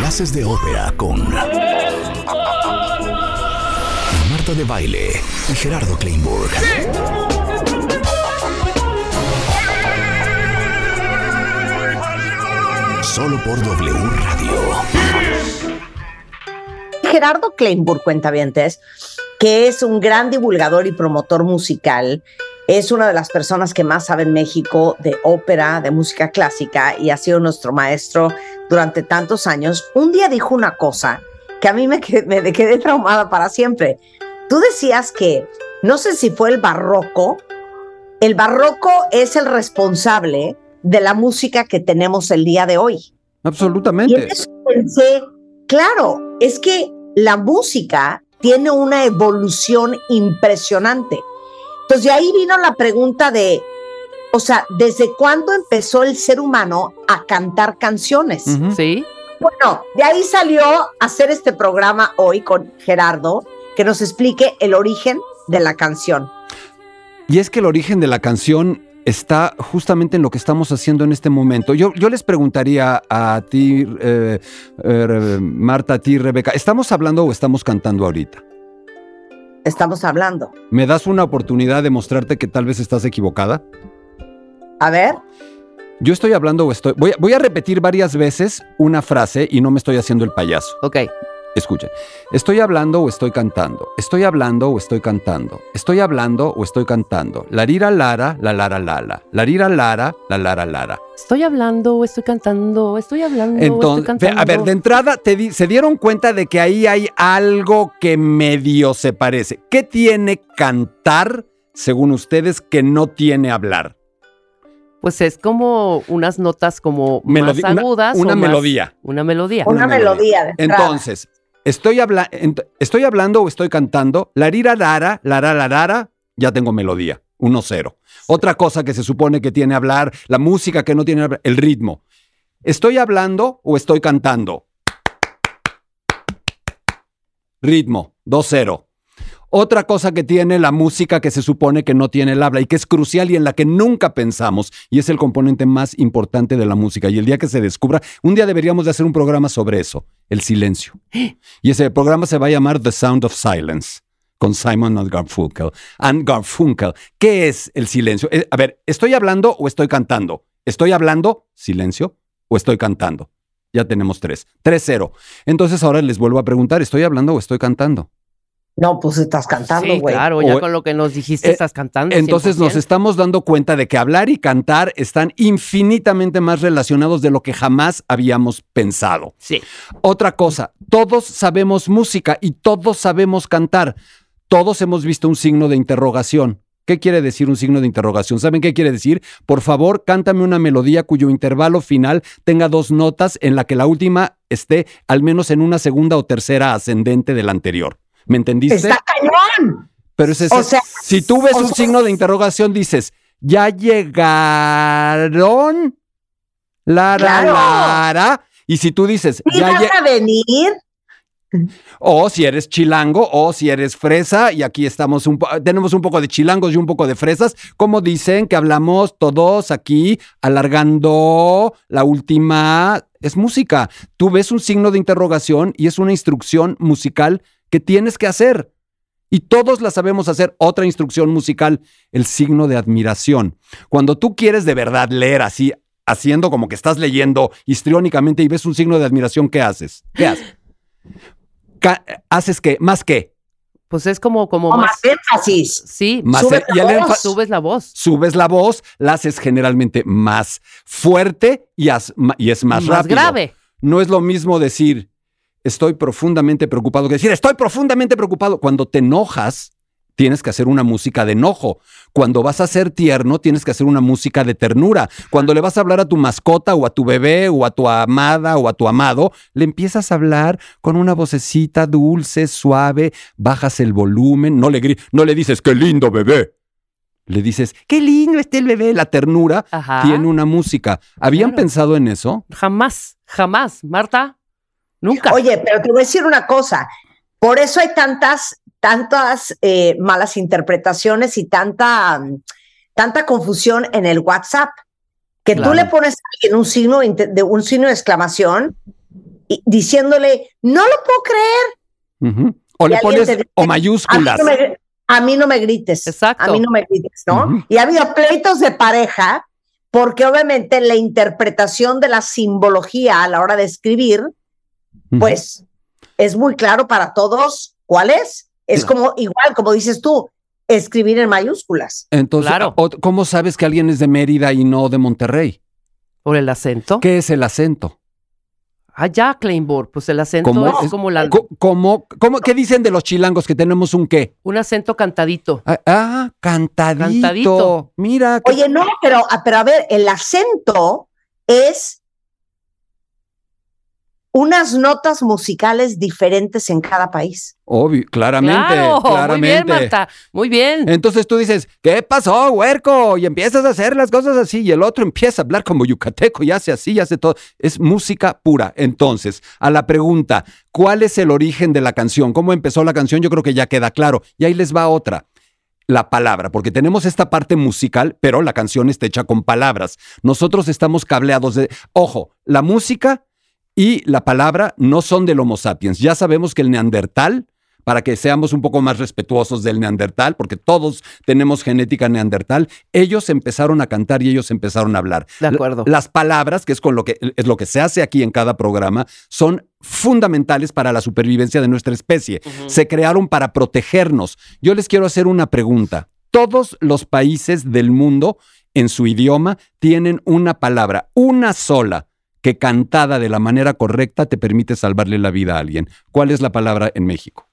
Clases de ópera con Marta de Baile y Gerardo Kleinburg. Solo por W Radio. Gerardo Kleinburg, cuentavientes, que es un gran divulgador y promotor musical, es una de las personas que más sabe en México de ópera, de música clásica y ha sido nuestro maestro durante tantos años. Un día dijo una cosa que a mí me quedé, me quedé traumada para siempre. Tú decías que, no sé si fue el barroco, el barroco es el responsable de la música que tenemos el día de hoy. Absolutamente. Y entonces pensé, claro, es que la música tiene una evolución impresionante. Entonces de ahí vino la pregunta de, o sea, ¿desde cuándo empezó el ser humano a cantar canciones? Sí. Bueno, de ahí salió hacer este programa hoy con Gerardo, que nos explique el origen de la canción. Y es que el origen de la canción está justamente en lo que estamos haciendo en este momento. Yo, yo les preguntaría a ti, eh, eh, Marta, a ti, Rebeca, ¿estamos hablando o estamos cantando ahorita? Estamos hablando. ¿Me das una oportunidad de mostrarte que tal vez estás equivocada? A ver. Yo estoy hablando o estoy... Voy a, voy a repetir varias veces una frase y no me estoy haciendo el payaso. Ok. Escuchen, estoy hablando o estoy cantando, estoy hablando o estoy cantando, estoy hablando o estoy cantando, la rira lara, la lara lala, la rira lara, la lara lara. Estoy hablando o estoy cantando, estoy hablando o estoy cantando. a ver, de entrada te di- se dieron cuenta de que ahí hay algo que medio se parece. ¿Qué tiene cantar, según ustedes, que no tiene hablar? Pues es como unas notas como Melodi- más una- agudas. una o más- melodía. Una melodía. Una melodía de. Entonces, estoy, habla- ent- estoy hablando o estoy cantando, la rira lara, la ra, la rara, ya tengo melodía, 1-0. Otra cosa que se supone que tiene hablar, la música que no tiene hablar, el ritmo. ¿Estoy hablando o estoy cantando? Ritmo, 2-0. Otra cosa que tiene la música que se supone que no tiene el habla y que es crucial y en la que nunca pensamos y es el componente más importante de la música. Y el día que se descubra, un día deberíamos de hacer un programa sobre eso, el silencio. Y ese programa se va a llamar The Sound of Silence con Simon and Garfunkel. And Garfunkel, ¿qué es el silencio? Eh, a ver, ¿estoy hablando o estoy cantando? ¿Estoy hablando, silencio, o estoy cantando? Ya tenemos tres. 3-0. Entonces ahora les vuelvo a preguntar, ¿estoy hablando o estoy cantando? No, pues estás cantando, Sí, güey. claro, ya O- con lo que nos dijiste Eh, estás cantando. Entonces nos 100%. estamos dando cuenta de que hablar y cantar están infinitamente más relacionados de lo que jamás habíamos pensado. Sí. Otra cosa, todos sabemos música y todos sabemos cantar. Todos hemos visto un signo de interrogación. ¿Qué quiere decir un signo de interrogación? ¿Saben qué quiere decir? Por favor, cántame una melodía cuyo intervalo final tenga dos notas en la que la última esté al menos en una segunda o tercera ascendente de la anterior. ¿Me entendiste? Está cañón. Pero ese, O sea, si tú ves un sea- signo de interrogación, dices, ¿ya llegaron? La, la, Claro. la, la. Y si tú dices, ¿Sí ya vas a venir? o si eres chilango, o si eres fresa, y aquí estamos un tenemos un poco de chilangos y un poco de fresas, como dicen que hablamos todos aquí, alargando la última, es música. Tú ves un signo de interrogación y es una instrucción musical que tienes que hacer. Y todos la sabemos hacer. Otra instrucción musical, el signo de admiración. Cuando tú quieres de verdad leer así, haciendo como que estás leyendo histriónicamente y ves un signo de admiración, ¿qué haces? ¿Qué haces? ¿Haces qué? ¿Más qué? Pues es como, como O más. más énfasis. Sí, Más Sube el- la voz. énfa- subes la voz. subes la voz, la haces generalmente más fuerte y es más, Más rápido. grave. No es lo mismo decir estoy profundamente preocupado que decir estoy profundamente preocupado. Cuando te enojas, tienes que hacer una música de enojo. Cuando vas a ser tierno, tienes que hacer una música de ternura. Cuando le vas a hablar a tu mascota o a tu bebé o a tu amada o a tu amado, le empiezas a hablar con una vocecita dulce, suave, bajas el volumen, no le, no le dices qué lindo bebé. Le dices, qué lindo está el bebé. La ternura Ajá. tiene una música. ¿Habían Claro. pensado en eso? Jamás, jamás. Marta, nunca. Oye, pero te voy a decir una cosa. Por eso hay tantas, tantas eh, malas interpretaciones y tanta, tanta confusión en el WhatsApp. Que Claro. tú le pones a alguien un signo de un signo de exclamación y diciéndole, no lo puedo creer. Ujú. O Y le pones dice, o A mí, mayúsculas. no me, a mí no me grites. Exacto. A mí no me grites, ¿no? Ujú. Y ha habido pleitos de pareja porque obviamente la interpretación de la simbología a la hora de escribir, Pues es muy claro para todos cuál es. Es Claro. como igual, como dices tú, escribir en mayúsculas. Entonces, Claro. ¿cómo sabes que alguien es de Mérida y no de Monterrey? Por el acento. ¿Qué es el acento? Ah, ya, Kleinborg. Pues el acento ¿Cómo es es? como la, ¿Cómo, cómo, ¿Qué dicen de los chilangos que tenemos un qué? un acento cantadito. Ah, ah, cantadito. Cantadito. Mira. Oye, no, pero, pero a ver, el acento es unas notas musicales diferentes en cada país. Obvio, claramente, claro, claramente. muy bien, Marta. Muy bien. Entonces tú dices, ¿qué pasó, huerco? Y empiezas a hacer las cosas así y el otro empieza a hablar como yucateco y hace así y hace todo. Es música pura. Entonces, a la pregunta, ¿cuál es el origen de la canción? ¿Cómo empezó la canción? Yo creo que ya queda claro. Y ahí les va otra. La palabra, porque tenemos esta parte musical, pero la canción está hecha con palabras. Nosotros estamos cableados de... Ojo, la música y la palabra no son del Homo sapiens. Ya sabemos que el neandertal, para que seamos un poco más respetuosos del neandertal, porque todos tenemos genética neandertal, ellos empezaron a cantar y ellos empezaron a hablar. De acuerdo. La- Las palabras, que es con lo que es lo que se hace aquí en cada programa, son fundamentales para la supervivencia de nuestra especie. Se crearon para protegernos. Yo les quiero hacer una pregunta. Todos los países del mundo en su idioma tienen una palabra, una sola, que cantada de la manera correcta te permite salvarle la vida a alguien. ¿Cuál es la palabra en México?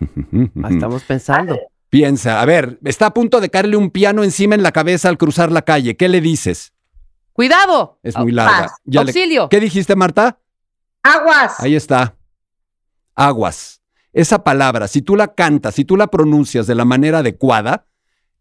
Ah, Estamos pensando. Piensa, a ver, está a punto de caerle un piano encima en la cabeza al cruzar la calle. ¿Qué le dices? ¡Cuidado! Es muy larga. le- Auxilio. ¿Qué dijiste, Marta? Aguas. Ahí está. Aguas. Esa palabra, si tú la cantas, si tú la pronuncias de la manera adecuada,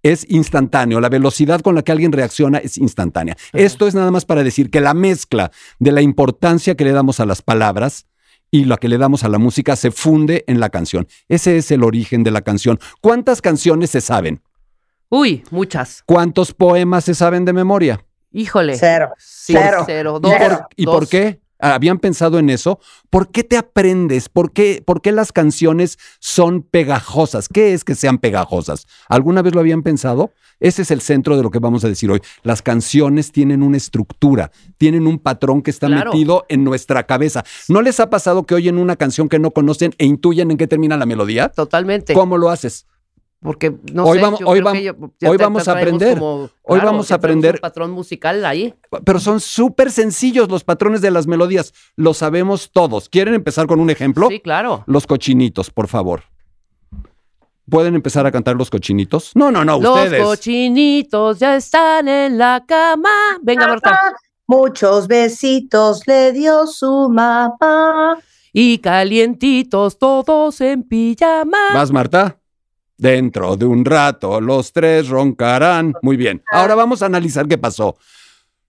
es instantáneo. La velocidad con la que alguien reacciona es instantánea. Esto es nada más para decir que la mezcla de la importancia que le damos a las palabras y la que le damos a la música se funde en la canción. Ese es el origen de la canción. ¿Cuántas canciones se saben? Uy, muchas. ¿Cuántos poemas se saben de memoria? Híjole. Cero. Sí, Cero. cero. ¿Y Dos. por, y dos. por qué? ¿Habían pensado en eso? ¿Por qué te aprendes? ¿Por qué, ¿Por qué las canciones son pegajosas? ¿Qué es que sean pegajosas? ¿Alguna vez lo habían pensado? Ese es el centro de lo que vamos a decir hoy. Las canciones tienen una estructura, tienen un patrón que está Claro. metido en nuestra cabeza. ¿No les ha pasado que oyen una canción que no conocen e intuyen en qué termina la melodía? Totalmente. ¿Cómo lo haces? Porque no Hoy sé, vamos- yo hoy yo- ya hoy vamos a aprender. como- Hoy claro, vamos a aprender. Un patrón musical ahí. Pero son súper sencillos los patrones de las melodías. Lo sabemos todos. ¿Quieren empezar con un ejemplo? Sí, claro. Los cochinitos, por favor. ¿Pueden empezar a cantar los cochinitos? No, no, no, Los ustedes. cochinitos ya están en la cama. Venga, Marta. Muchos besitos le dio su mamá. Y calientitos todos en pijama. ¿Vas, Marta? Dentro de un rato los tres roncarán. Muy bien. Ahora vamos a analizar qué pasó.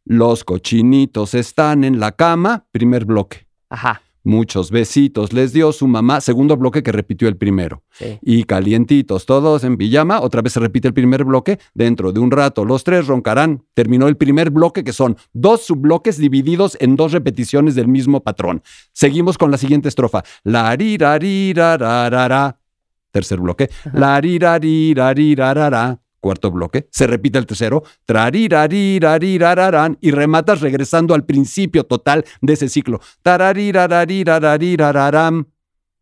Los cochinitos están en la cama. Primer bloque. Ajá. Muchos besitos les dio su mamá. Segundo bloque que repitió el primero. Sí. y calientitos, todos en pijama. Otra vez se repite el primer bloque. Dentro de un rato los tres roncarán. Terminó el primer bloque, que son dos subbloques divididos en dos repeticiones del mismo patrón. Seguimos con la siguiente estrofa. La rirararararara. Tercer bloque. La rirararararara. Cuarto bloque. Se repite el tercero. Trarirarirarirararán. Y rematas regresando al principio total de ese ciclo. Tararirararirarirararam.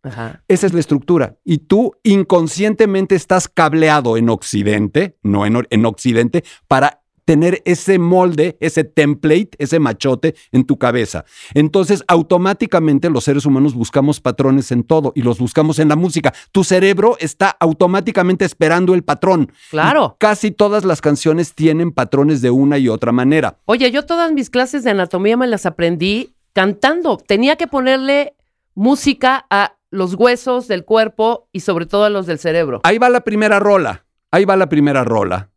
Ajá. Esa es la estructura. Y tú inconscientemente estás cableado en Occidente, no en, en Occidente, para tener ese molde, ese template, ese machote en tu cabeza. Entonces, automáticamente los seres humanos buscamos patrones en todo y los buscamos en la música. Tu cerebro está automáticamente esperando el patrón. Claro. Y casi todas las canciones tienen patrones de una y otra manera. Oye, yo todas mis clases de anatomía me las aprendí cantando. Tenía que ponerle música a los huesos del cuerpo y sobre todo a los del cerebro. Ahí va la primera rola. Ahí va la primera rola.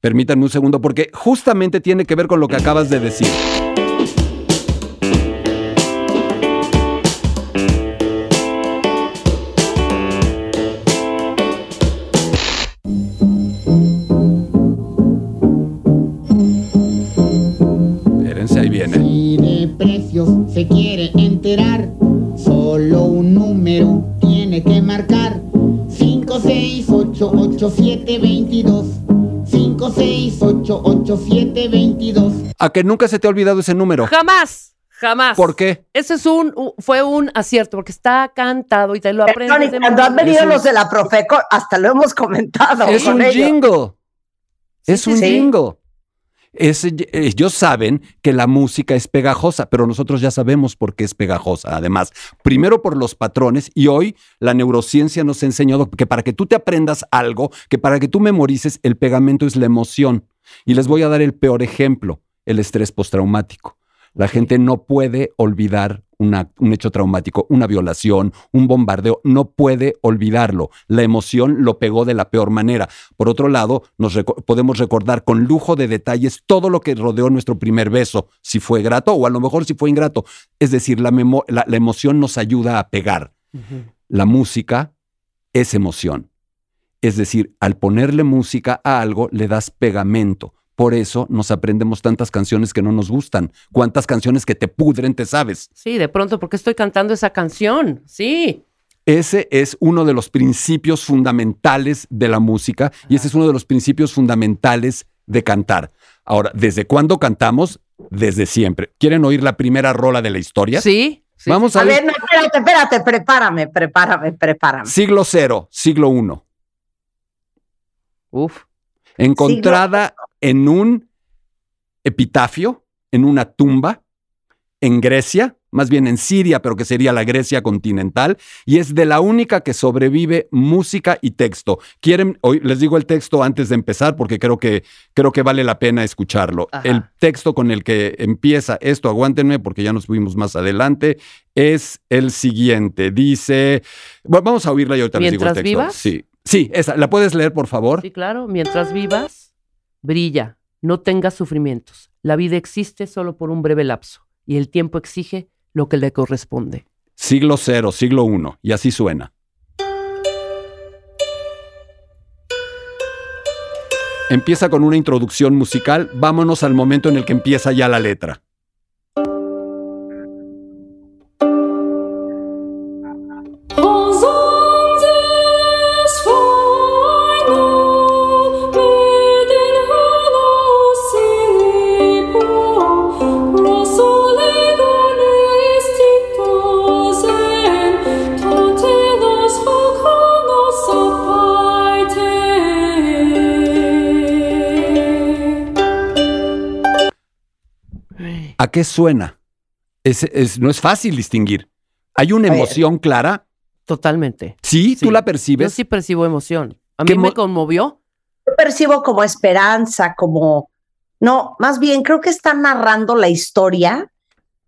Permítanme un segundo porque justamente tiene que ver con lo que acabas de decir. Espérense, ahí viene. Si de precios se quiere enterar, solo un número tiene que marcar. 5, 6, 8, 8, 7, 22. 5, 6, 8, 8, 7, 22. A que nunca se te ha olvidado ese número. Jamás, jamás. ¿Por qué? Ese es un, u- fue un acierto, porque está cantado y te lo Perdón, aprendes. y de cuando han memoria. venido los de la Profeco, hasta lo hemos comentado Es con un ellos. jingle. Es sí, un sí. jingle. Ese- ellos saben que la música es pegajosa, pero nosotros ya sabemos por qué es pegajosa. Además, primero por los patrones y hoy la neurociencia nos ha enseñado que para que tú te aprendas algo, que para que tú memorices, el pegamento es la emoción. Y les voy a dar el peor ejemplo, el estrés postraumático. La gente no puede olvidar una- un hecho traumático, una violación, un bombardeo, no puede olvidarlo. La emoción lo pegó de la peor manera. Por otro lado, nos reco- podemos recordar con lujo de detalles todo lo que rodeó nuestro primer beso, si fue grato o a lo mejor si fue ingrato. Es decir, la, la- la emoción nos ayuda a pegar. La música es emoción. Es decir, al ponerle música a algo, le das pegamento. Por eso nos aprendemos tantas canciones que no nos gustan. ¿Cuántas canciones que te pudren te sabes? Sí, de pronto, porque estoy cantando esa canción? Sí. Ese es uno de los principios fundamentales de la música y ese es uno de los principios fundamentales de cantar. Ahora, ¿desde cuándo cantamos? Desde siempre. ¿Quieren oír la primera rola de la historia? Sí. sí, Vamos A a ver, ver. no, espérate, espérate, prepárame, prepárame, prepárame. Siglo cero, siglo uno. Uf. encontrada en un epitafio, en una tumba, en Grecia, más bien en Siria, pero que sería la Grecia continental, y es de la única que sobrevive música y texto. Quieren, hoy les digo el texto antes de empezar porque creo que creo que vale la pena escucharlo. Ajá. El texto con el que empieza esto, aguántenme porque ya nos fuimos más adelante, es el siguiente. Dice, bueno, vamos a oírla y ahorita les digo el ¿Mientras texto. vivas? Sí. Sí, esa, ¿la puedes leer, por favor? Sí, claro. Mientras vivas, brilla. No tengas sufrimientos. La vida existe solo por un breve lapso y el tiempo exige lo que le corresponde. Siglo cero, siglo uno, y así suena. Empieza con una introducción musical, vámonos al momento en el que empieza ya la letra. Qué suena? Es- es- no es fácil distinguir. ¿Hay una emoción clara? Totalmente. Sí, tú Sí. la Yo percibes. sí percibo emoción. A ¿Qué mí me mo- conmovió. Yo percibo como esperanza, como... No, más bien creo que está narrando la historia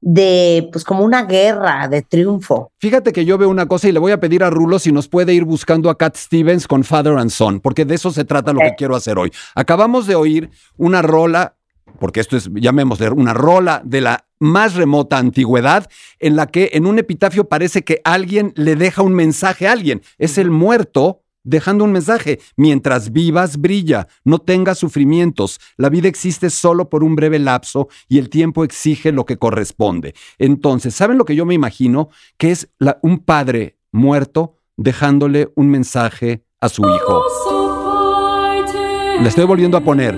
de, pues como una guerra de triunfo. Fíjate que yo veo una cosa y le voy a pedir a Rulo si nos puede ir buscando a Cat Stevens con Father and Son, porque de eso se trata lo que quiero hacer hoy. Acabamos de oír una rola, porque esto es, llamémosle, una rola de la más remota antigüedad, en la que en un epitafio parece que alguien le deja un mensaje a alguien. Es el muerto dejando un mensaje. Mientras vivas, brilla. No tengas sufrimientos. La vida existe solo por un breve lapso y el tiempo exige lo que corresponde. Entonces, ¿saben lo que yo me imagino? Que es la- un padre muerto dejándole un mensaje a su hijo. Le estoy volviendo a poner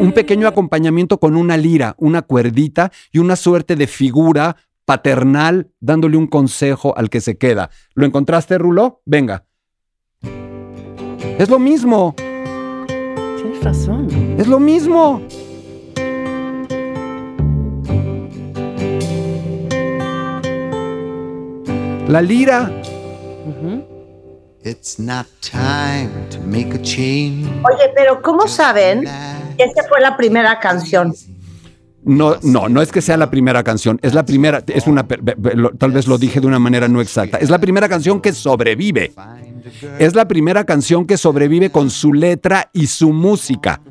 un pequeño acompañamiento con una lira, una cuerdita y una suerte de figura paternal dándole un consejo al que se queda. ¿Lo encontraste, Rulo? Venga. Es lo mismo, Tienes razón. es lo mismo. La lira. It's not time to make a change. Oye, pero ¿cómo saben esta fue la primera canción? No, no, no es que sea la primera canción, es la primera, es una, tal vez lo dije de una manera no exacta, es la primera canción que sobrevive. Es la primera canción que sobrevive con su letra y su música.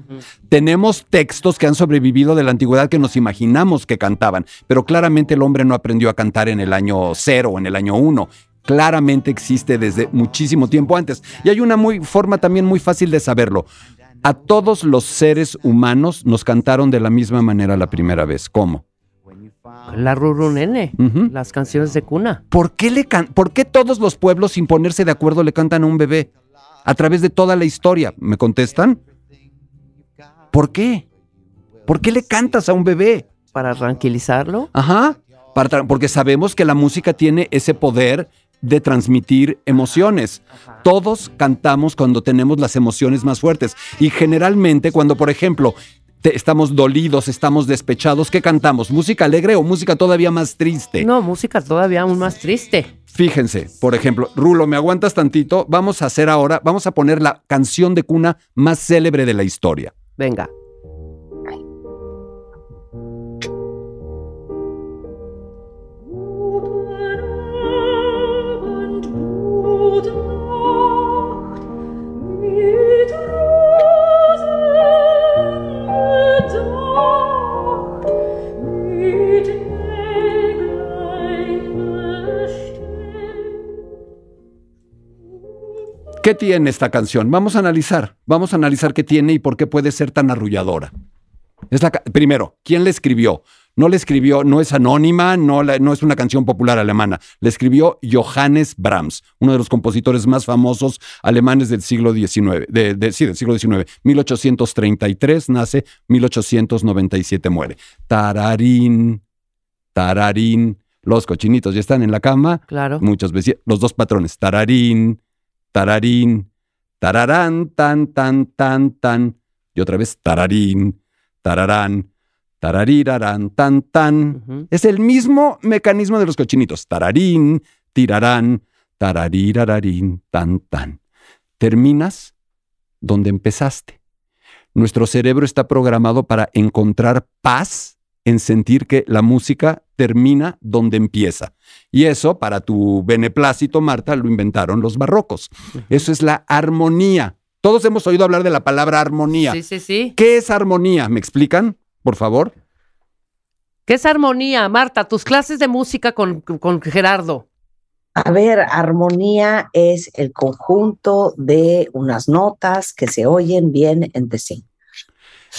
Tenemos textos que han sobrevivido de la antigüedad que nos imaginamos que cantaban, pero claramente el hombre no aprendió a cantar en el año cero o en el año uno. Claramente existe desde muchísimo tiempo antes. Y hay una muy, forma también muy fácil de saberlo. A todos los seres humanos nos cantaron de la misma manera la primera vez. ¿Cómo? La Ruru Nene, Ujú. las canciones de cuna. ¿Por qué, le can- ¿Por qué todos los pueblos, sin ponerse de acuerdo, le cantan a un bebé? A través de toda la historia. ¿Me contestan? ¿Por qué? ¿Por qué le cantas a un bebé? Para tranquilizarlo. Ajá. Para tra- porque sabemos que la música tiene ese poder de transmitir emociones. Todos cantamos cuando tenemos las emociones más fuertes. Y generalmente cuando, por ejemplo, te- estamos dolidos, estamos despechados, ¿qué cantamos? ¿Música alegre o música todavía más triste? No, música todavía aún más triste. Fíjense, por ejemplo, Rulo, ¿me aguantas tantito? Vamos a hacer ahora, vamos a poner la canción de cuna más célebre de la historia. Venga. ¿Qué tiene esta canción? Vamos a analizar, vamos a analizar qué tiene y por qué puede ser tan arrulladora. Es la primero, ¿quién le escribió? No le escribió, no es anónima, no, la- no es una canción popular alemana. Le escribió Johannes Brahms, uno de los compositores más famosos alemanes del siglo XIX. De, de- sí, del siglo XIX. 1833 nace, 1897 muere. Tararín, tararín. Los cochinitos ya están en la cama. Claro. Muchos vecinos, los dos patrones, tararín, tararín, tararán, tan, tan, tan, tan. Y otra vez, tararín, tararán, tararirarán, tan, tan. Es el mismo mecanismo de los cochinitos. Tararín, tirarán, tararirararín, tan, tan. Terminas donde empezaste. Nuestro cerebro está programado para encontrar paz en sentir que la música termina donde empieza. Y eso, para tu beneplácito, Marta, lo inventaron los barrocos. Eso es la armonía. Todos hemos oído hablar de la palabra armonía. Sí, sí, sí. ¿Qué es armonía? ¿Me explican, por favor? ¿Qué es armonía, Marta? Tus clases de música con, con Gerardo. A ver, armonía es el conjunto de unas notas que se oyen bien entre sí.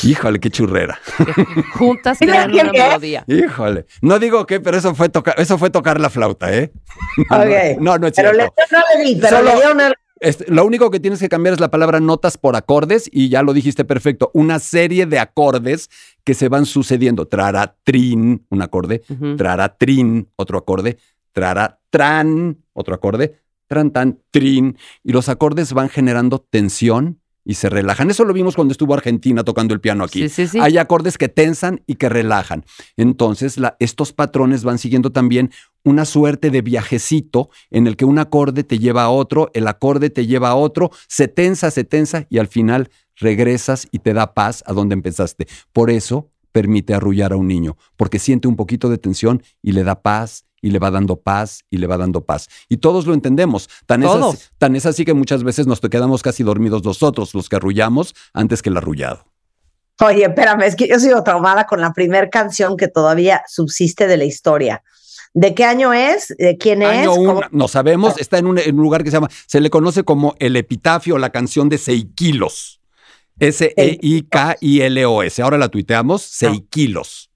Híjole, qué churrera. que juntas crean ¿qué una qué? melodía. Híjole. No digo qué, pero eso fue tocar, eso fue tocar la flauta, ¿eh? No, no, Ok. No, no es Pero cierto. le, no le di, pero Solo- le el- Este, lo único que tienes que cambiar es la palabra notas por acordes y ya lo dijiste perfecto. Una serie de acordes que se van sucediendo. Traratrin, un acorde. Ujú. Traratrin, otro acorde. Traratran, otro acorde. Tran, tan, trin. Y los acordes van generando tensión y se relajan. Eso lo vimos cuando estuvo Argentina tocando el piano aquí. Sí, sí, sí. Hay acordes que tensan y que relajan. Entonces, la- estos patrones van siguiendo también una suerte de viajecito en el que un acorde te lleva a otro, el acorde te lleva a otro, se tensa, se tensa y al final regresas y te da paz a donde empezaste. Por eso permite arrullar a un niño, porque siente un poquito de tensión y le da paz y le va dando paz y le va dando paz. Y todos lo entendemos. Tan, es Todos. así, tan es así que muchas veces nos quedamos casi dormidos nosotros, los que arrullamos, antes que el arrullado. Oye, espérame, es que yo sigo traumada con la primera canción que todavía subsiste de la historia. ¿De qué año es? ¿De quién es? Año ¿Cómo- uno, no sabemos, está en un, en un lugar que se llama, se le conoce como el epitafio, la canción de Seikilos. S-E-I-K-I-L-O-S. Ahora la tuiteamos, Seikilos.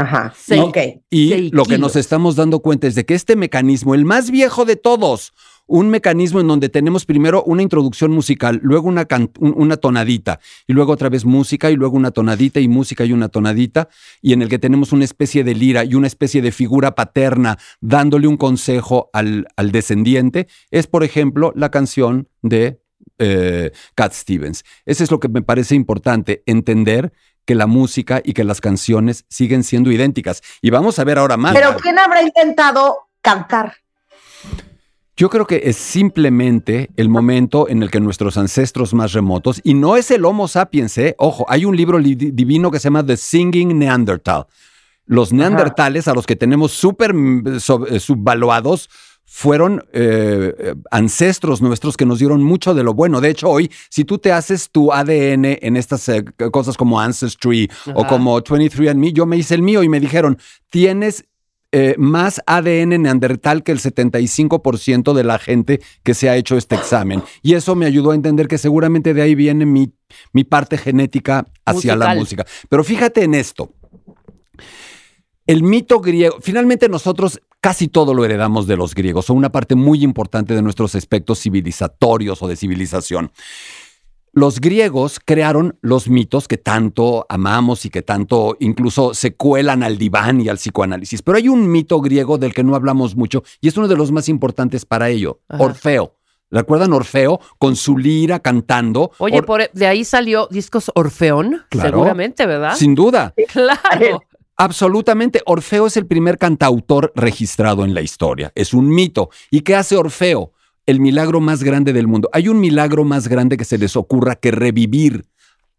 Ajá, ok. Y Seis lo que nos estamos dando cuenta es de que este mecanismo, el más viejo de todos, un mecanismo en donde tenemos primero una introducción musical, luego una, una tonadita, y luego otra vez música, y luego una tonadita, y música y una tonadita, y en el que tenemos una especie de lira y una especie de figura paterna dándole un consejo al, al descendiente, es, por ejemplo, la canción de eh, Cat Stevens. Eso es lo que me parece importante, entender que la música y que las canciones siguen siendo idénticas. Y vamos a ver ahora más. Pero ¿quién habrá intentado cantar? Yo creo que es simplemente el momento en el que nuestros ancestros más remotos, y no es el Homo sapiens, ¿eh? ojo, hay un libro li- divino que se llama The Singing Neanderthal. Los neandertales, a los que tenemos súper mm, sub- eh, subvaluados, fueron eh, ancestros nuestros que nos dieron mucho de lo bueno. De hecho, hoy, si tú te haces tu ADN en estas eh, cosas como Ancestry o como 23andMe, yo me hice el mío y me dijeron, tienes eh, más ADN neandertal que el 75% de la gente que se ha hecho este examen. Y eso me ayudó a entender que seguramente de ahí viene mi, mi parte genética hacia la música. Pero fíjate en esto. El mito griego, finalmente nosotros casi todo lo heredamos de los griegos, son una parte muy importante de nuestros aspectos civilizatorios o de civilización. Los griegos crearon los mitos que tanto amamos y que tanto incluso se cuelan al diván y al psicoanálisis. Pero hay un mito griego del que no hablamos mucho y es uno de los más importantes para ello, Ajá. Orfeo. ¿Recuerdan Orfeo con su lira cantando? Oye, Or- por- de ahí salió discos Orfeón, Claro. seguramente, ¿verdad? Sin duda. Claro. Absolutamente. Orfeo es el primer cantautor registrado en la historia. Es un mito. ¿Y qué hace Orfeo? El milagro más grande del mundo. ¿Hay un milagro más grande que se les ocurra que revivir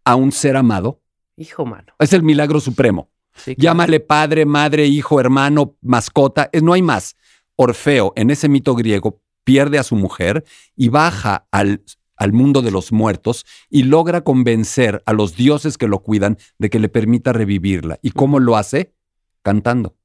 a un ser amado? Hijo mano. Es el milagro supremo. Sí, claro. Llámale padre, madre, hijo, hermano, mascota. No hay más. Orfeo, en ese mito griego, pierde a su mujer y baja al, al mundo de los muertos y logra convencer a los dioses que lo cuidan de que le permita revivirla. ¿Y cómo lo hace? Cantando.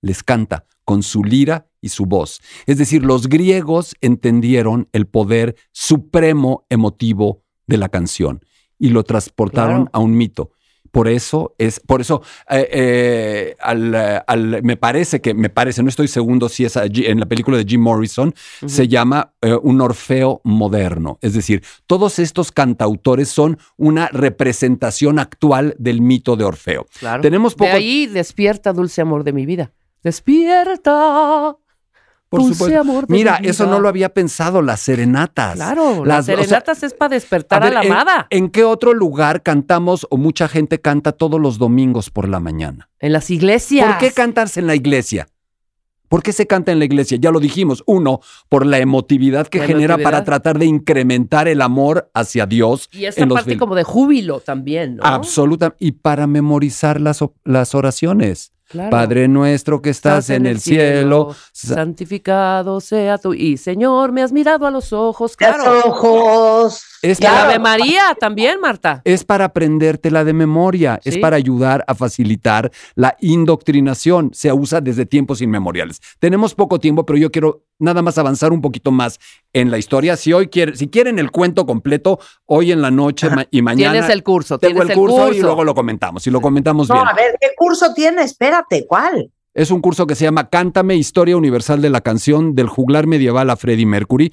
Les canta con su lira y su voz. Es decir, los griegos entendieron el poder supremo emotivo de la canción y lo transportaron Claro. a un mito. Por eso es, por eso, eh, eh, al, al- me parece que, me parece, no estoy segundo si es allí- en la película de Jim Morrison, se llama eh, un Orfeo moderno. Es decir, todos estos cantautores son una representación actual del mito de Orfeo. Claro. Tenemos poco- De ahí despierta, dulce amor de mi vida. Despierta. Por dulce supuesto. amor de Mira, mi eso no lo había pensado, las serenatas. Claro, Las- las o sea, serenatas es para despertar a, ver, la ¿en- amada. ¿En qué otro lugar cantamos o mucha gente canta todos los domingos por la mañana? En las iglesias. ¿Por qué cantarse en la iglesia? ¿Por qué se canta en la iglesia? Ya lo dijimos. Uno, por la emotividad que La genera emotividad. para tratar de incrementar el amor hacia Dios. Y en los parte como de júbilo también, ¿no? Absoluta. Y para memorizar las, las oraciones. Claro. Padre nuestro que estás, en, el cielo. sa- santificado sea tu y Señor, me has mirado a los ojos, claro. Los ojos. Es la Ave María también, Marta. es para aprendértela de memoria, es para ayudar a facilitar la indoctrinación. Se usa desde tiempos inmemoriales. Tenemos poco tiempo, pero yo quiero nada más avanzar un poquito más en la historia. Si hoy quieren, si quieren el cuento completo, hoy en la noche ma- y mañana. Tienes el curso, Tengo tienes el curso, y luego lo comentamos. Y lo comentamos No, bien. a ver, ¿qué curso tiene? Espérate, ¿cuál? Es un curso que se llama Cántame, Historia Universal de la Canción del juglar medieval a Freddie Mercury.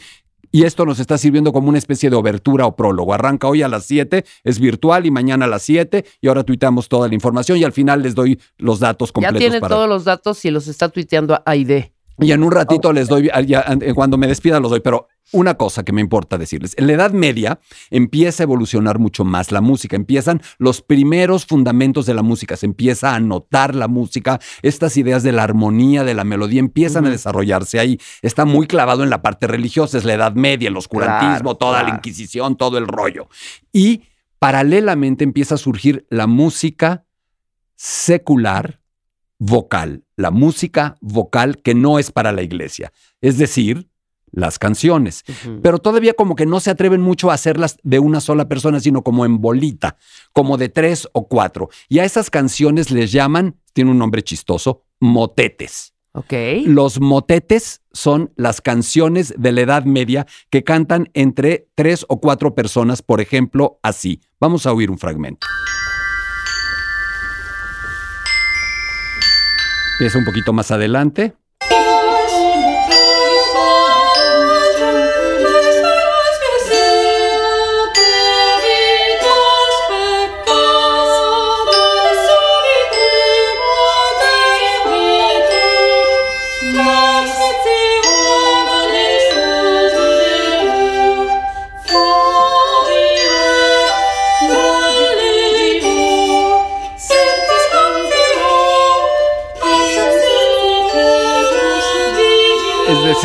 Y esto nos está sirviendo como una especie de obertura o prólogo. Arranca hoy a las 7, es virtual y mañana a las 7 y ahora tuiteamos toda la información y al final les doy los datos Ya completos. tienen para- todos los datos y los está tuiteando Aide. Y en un ratito les doy, ya, eh, cuando me despida los doy, pero una cosa que me importa decirles, en la Edad Media empieza a evolucionar mucho más la música, empiezan los primeros fundamentos de la música, se empieza a notar la música, estas ideas de la armonía, de la melodía empiezan a desarrollarse ahí, está muy clavado en la parte religiosa, es la Edad Media, el oscurantismo, Claro, toda la. Inquisición, todo el rollo. Y paralelamente empieza a surgir la música secular vocal, la música vocal que no es para la iglesia, es decir, las canciones. Pero todavía como que no se atreven mucho a hacerlas de una sola persona, sino como en bolita, como de tres o cuatro. Y a esas canciones les llaman, tiene un nombre chistoso, motetes. Ok. Los motetes son las canciones de la Edad Media que cantan entre tres o cuatro personas, por ejemplo, así. Vamos a oír un fragmento. Empieza un poquito más adelante.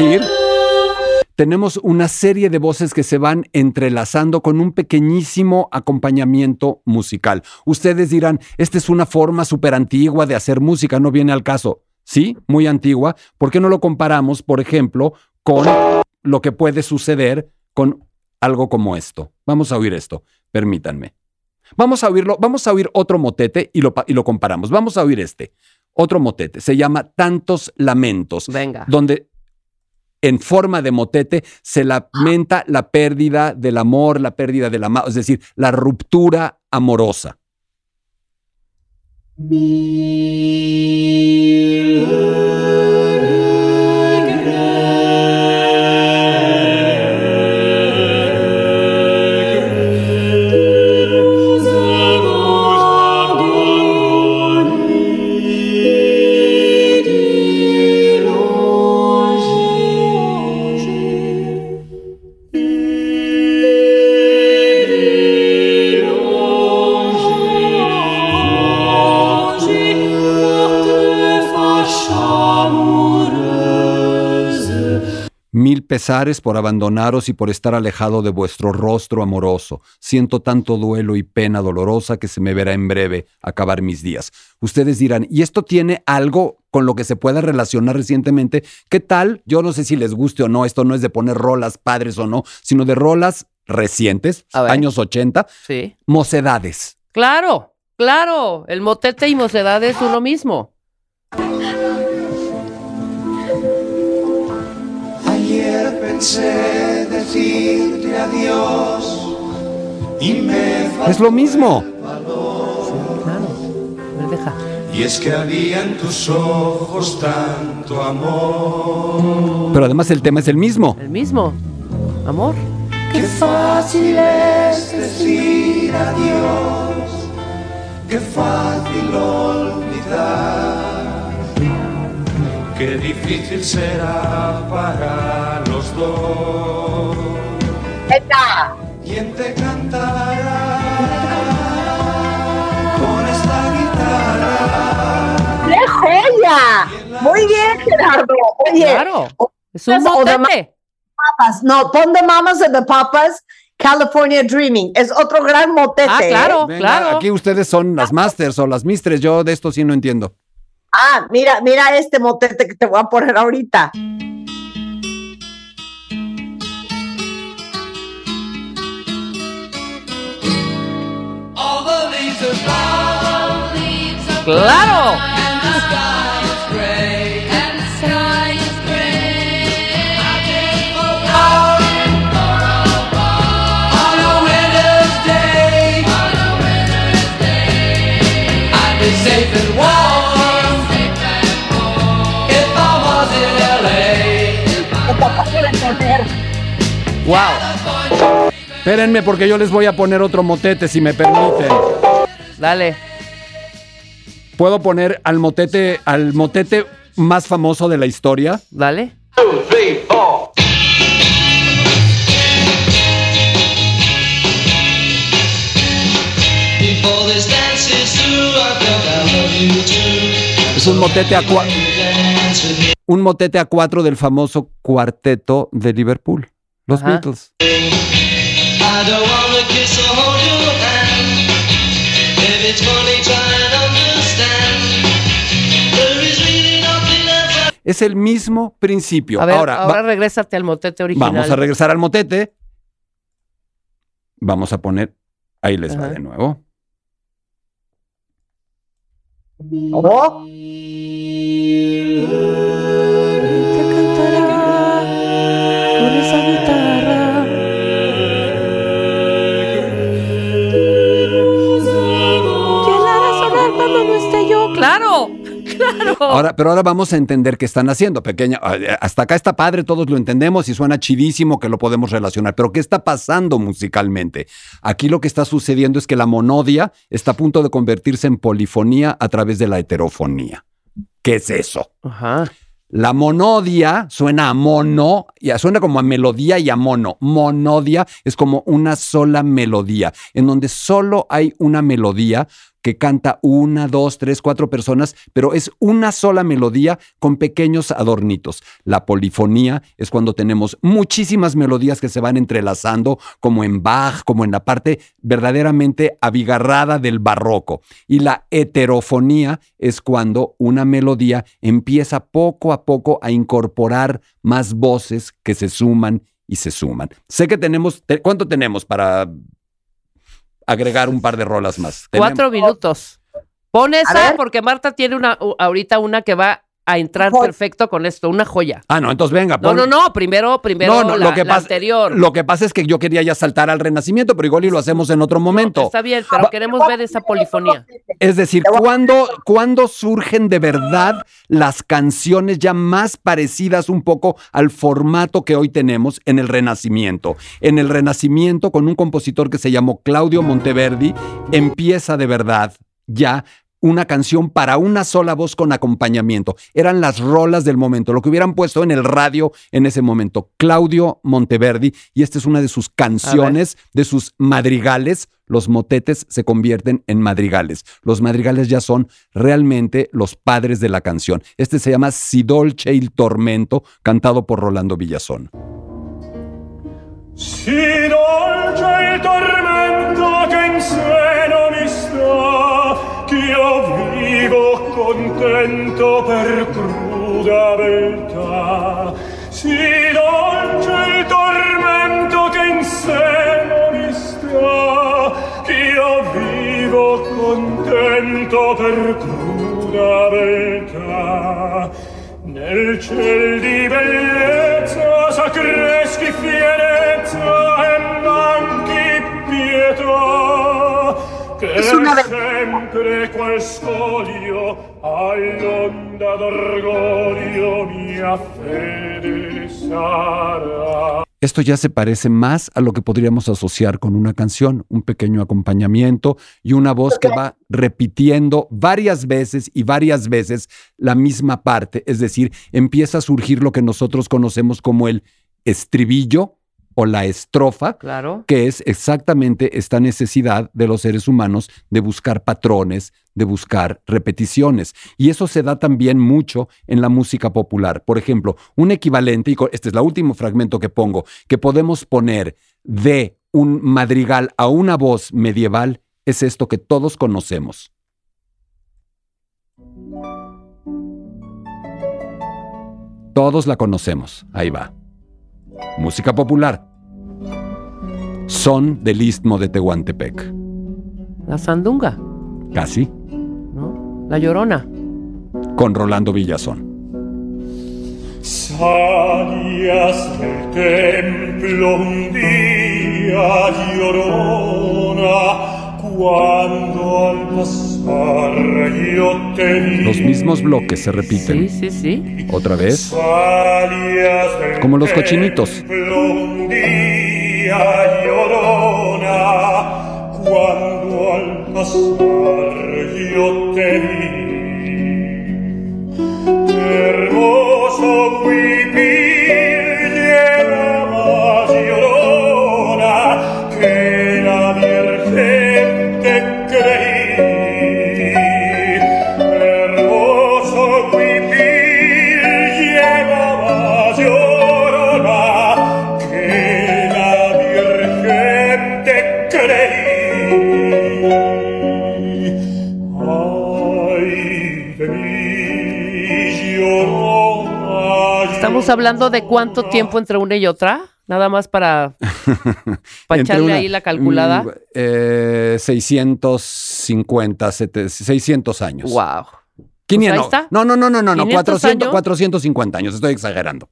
Decir, tenemos una serie de voces que se van entrelazando con un pequeñísimo acompañamiento musical. Ustedes dirán, esta es una forma súper antigua de hacer música, no viene al caso. Sí, muy antigua. ¿Por qué no lo comparamos, por ejemplo, con lo que puede suceder con algo como esto? Vamos a oír esto, permítanme. Vamos a oírlo, vamos a oír otro motete y lo, y lo comparamos. Vamos a oír este. Otro motete, se llama Tantos Lamentos Venga. donde en forma de motete se lamenta la pérdida del amor, la pérdida del amado, es decir, la ruptura amorosa. Mil pesares por abandonaros y por estar alejado de vuestro rostro amoroso. Siento tanto duelo y pena dolorosa que se me verá en breve acabar mis días. Ustedes dirán, ¿y esto tiene algo con lo que se pueda relacionar recientemente? ¿Qué tal? Yo no sé si les guste o no, esto no es de poner rolas padres o no, sino de rolas recientes, años 80, Sí. mocedades. Claro, claro. El motete y mocedad es uno mismo. Pensé decirte adiós y me Es lo mismo. Claro. A ver, deja. Y es que había en tus ojos tanto amor. Pero además el tema es el mismo. El mismo. Amor. Qué fácil es decir adiós. Qué fácil olvidar. Qué difícil será para los dos. ¡Eta! ¿Quién te cantará con esta guitarra? ¡Qué joya! Muy bien, Gerardo. Oye, Claro. Es un papas. No, pon The Mamas and the Papas, California Dreaming. Es otro gran motete. Ah, claro, Venga, claro. Aquí ustedes son las masters o las mistres. Yo de esto sí no entiendo. Ah, mira, mira este motete que te voy a poner ahorita. Claro. Wow. Espérenme porque yo les voy a poner otro motete si me permiten. Dale. ¿Puedo poner al motete, al motete más famoso de la historia? Dale. Es un motete a cua- un motete a cuatro del famoso cuarteto de Liverpool, los Ajá. Beatles. Es el mismo principio. A ver, ahora, ahora, regrésate al motete original. vamos a regresar al motete. Vamos a poner, ahí les va de nuevo. Ahora, pero ahora vamos a entender qué están haciendo, pequeña. eh, Hasta acá está padre, todos lo entendemos y suena chidísimo que lo podemos relacionar. Pero ¿qué está pasando musicalmente? Aquí lo que está sucediendo es que la monodia está a punto de convertirse en polifonía a través de la heterofonía. ¿Qué es eso? Ajá. La monodia suena a mono, y suena como a melodía y a mono. Monodia es como una sola melodía, en donde solo hay una melodía que canta una, dos, tres, cuatro personas, pero es una sola melodía con pequeños adornitos. La polifonía es cuando tenemos muchísimas melodías que se van entrelazando, como en Bach, como en la parte verdaderamente abigarrada del barroco. Y la heterofonía es cuando una melodía empieza poco a poco a incorporar más voces que se suman y se suman. Sé que tenemos, te- ¿cuánto tenemos para agregar un par de rolas más? Cuatro minutos. Pon esa porque Marta tiene una ahorita una que va a entrar perfecto con esto, una joya. Ah, no, entonces venga. No, pon- no, no, primero, primero No, no, la, lo que la pasa, anterior. Lo que pasa es que yo quería ya saltar al renacimiento, pero igual y lo hacemos en otro momento. Está bien, pero Va- queremos ver esa polifonía. Es decir, ¿cuándo, cuándo surgen de verdad las canciones ya más parecidas un poco al formato que hoy tenemos en el Renacimiento? En el Renacimiento, con un compositor que se llamó Claudio Monteverdi, empieza de verdad ya una canción para una sola voz con acompañamiento. Eran las rolas del momento, lo que hubieran puesto en el radio en ese momento. Claudio Monteverdi, y esta es una de sus canciones, de sus madrigales. Los motetes se convierten en madrigales. Los madrigales ya son realmente los padres de la canción. Este se llama Si dolce il tormento, cantado por Rolando Villazón. Si dolce il tormento che in seno io vivo contento per cruda beltà si dolce il tormento che in seno mi sta ch'io vivo contento per cruda beltà nel ciel di bellezza s'accreschi fierezza e manchi pietà. Es una be- sempre qual scoglio all'onda d'orgoglio mia fede sarà Esto ya se parece más a lo que podríamos asociar con una canción, un pequeño acompañamiento y una voz que va repitiendo varias veces y varias veces la misma parte. Es decir, empieza a surgir lo que nosotros conocemos como el estribillo o la estrofa, Claro. que es exactamente esta necesidad de los seres humanos de buscar patrones, de buscar repeticiones. Y eso se da también mucho en la música popular. Por ejemplo, un equivalente, y este es el último fragmento que pongo, que podemos poner de un madrigal a una voz medieval, es esto que todos conocemos. Todos la conocemos. Ahí va. Música popular. Son del istmo de Tehuantepec. La sandunga, Casi. ¿no? La llorona. Con Rolando Villazón. Salías del templo un día llorona cuando al pasar yo te vi. Los mismos bloques se repiten. Sí, sí, sí. Otra vez. Salías del Como los cochinitos. templo un día via llorona, cuando al pasar yo te vi Estamos hablando de cuánto tiempo entre una y otra. Nada más para, para echarle una- ahí la calculada. Mm, eh, 650, sete- 600 años. Wow. 500, ahí está. no, no, no, no, no, no, 500 400, años. 450 años, estoy exagerando.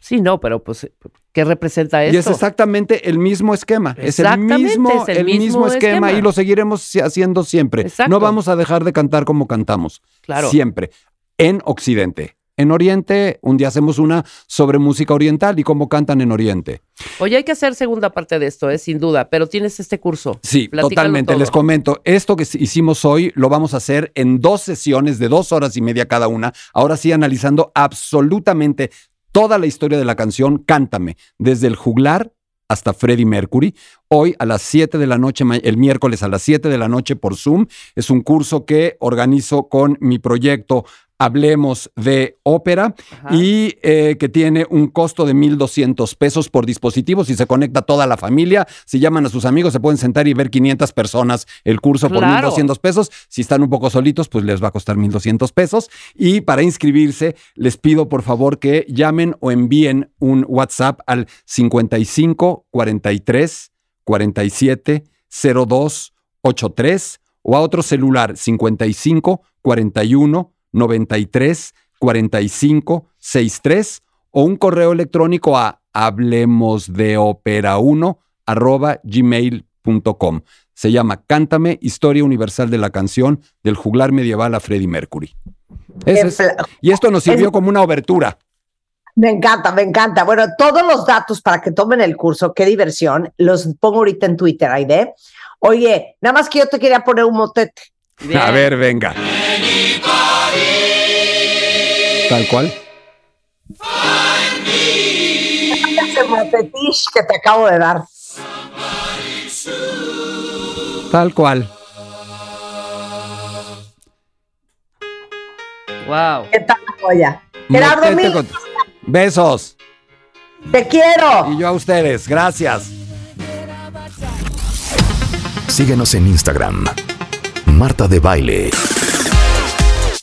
Sí, no, pero pues, ¿qué representa Y es esto? exactamente el mismo esquema. Es el mismo, es el el mismo mismo esquema, esquema. y lo seguiremos haciendo siempre. Exacto. No vamos a dejar de cantar como cantamos. Claro. Siempre. En Occidente. En Oriente, un día hacemos una sobre música oriental y cómo cantan en Oriente. Oye, hay que hacer segunda parte de esto, ¿eh? sin duda, pero tienes este curso. Sí, Platícalo totalmente. todo. Les comento, esto que hicimos hoy lo vamos a hacer en dos sesiones de dos horas y media cada una. Ahora sí, analizando absolutamente toda la historia de la canción Cántame, desde el juglar hasta Freddie Mercury. Hoy a las 7 de la noche, el miércoles a las 7 de la noche por Zoom. Es un curso que organizo con mi proyecto Hablemos de Ópera Ajá. y eh, que tiene un costo de 1.200 pesos por dispositivo. Si se conecta toda la familia, si llaman a sus amigos, se pueden sentar y ver 500 personas el curso Claro. por 1.200 pesos. Si están un poco solitos, pues les va a costar 1.200 pesos. Y para inscribirse, les pido por favor que llamen o envíen un WhatsApp al 55 43 47 02 83 o a otro celular 55 41 93 4563 o un correo electrónico a hablemosdeopera1 arroba gmail.com. Se llama Cántame, Historia Universal de la Canción del juglar medieval a Freddie Mercury. Ese es- Efla- y esto nos sirvió como una obertura. Me encanta, me encanta. Bueno, todos los datos para que tomen el curso, qué diversión, los pongo ahorita en Twitter, Aide. Oye, nada más que yo te quería poner un motete. Bien. A ver, venga. Tal cual. Ese que te acabo de dar. Tal cual. Wow. ¿Qué tal la joya? Gerardo Mil, con- Besos. te quiero. Y yo a ustedes. Gracias. Síguenos en Instagram. Marta de Baile.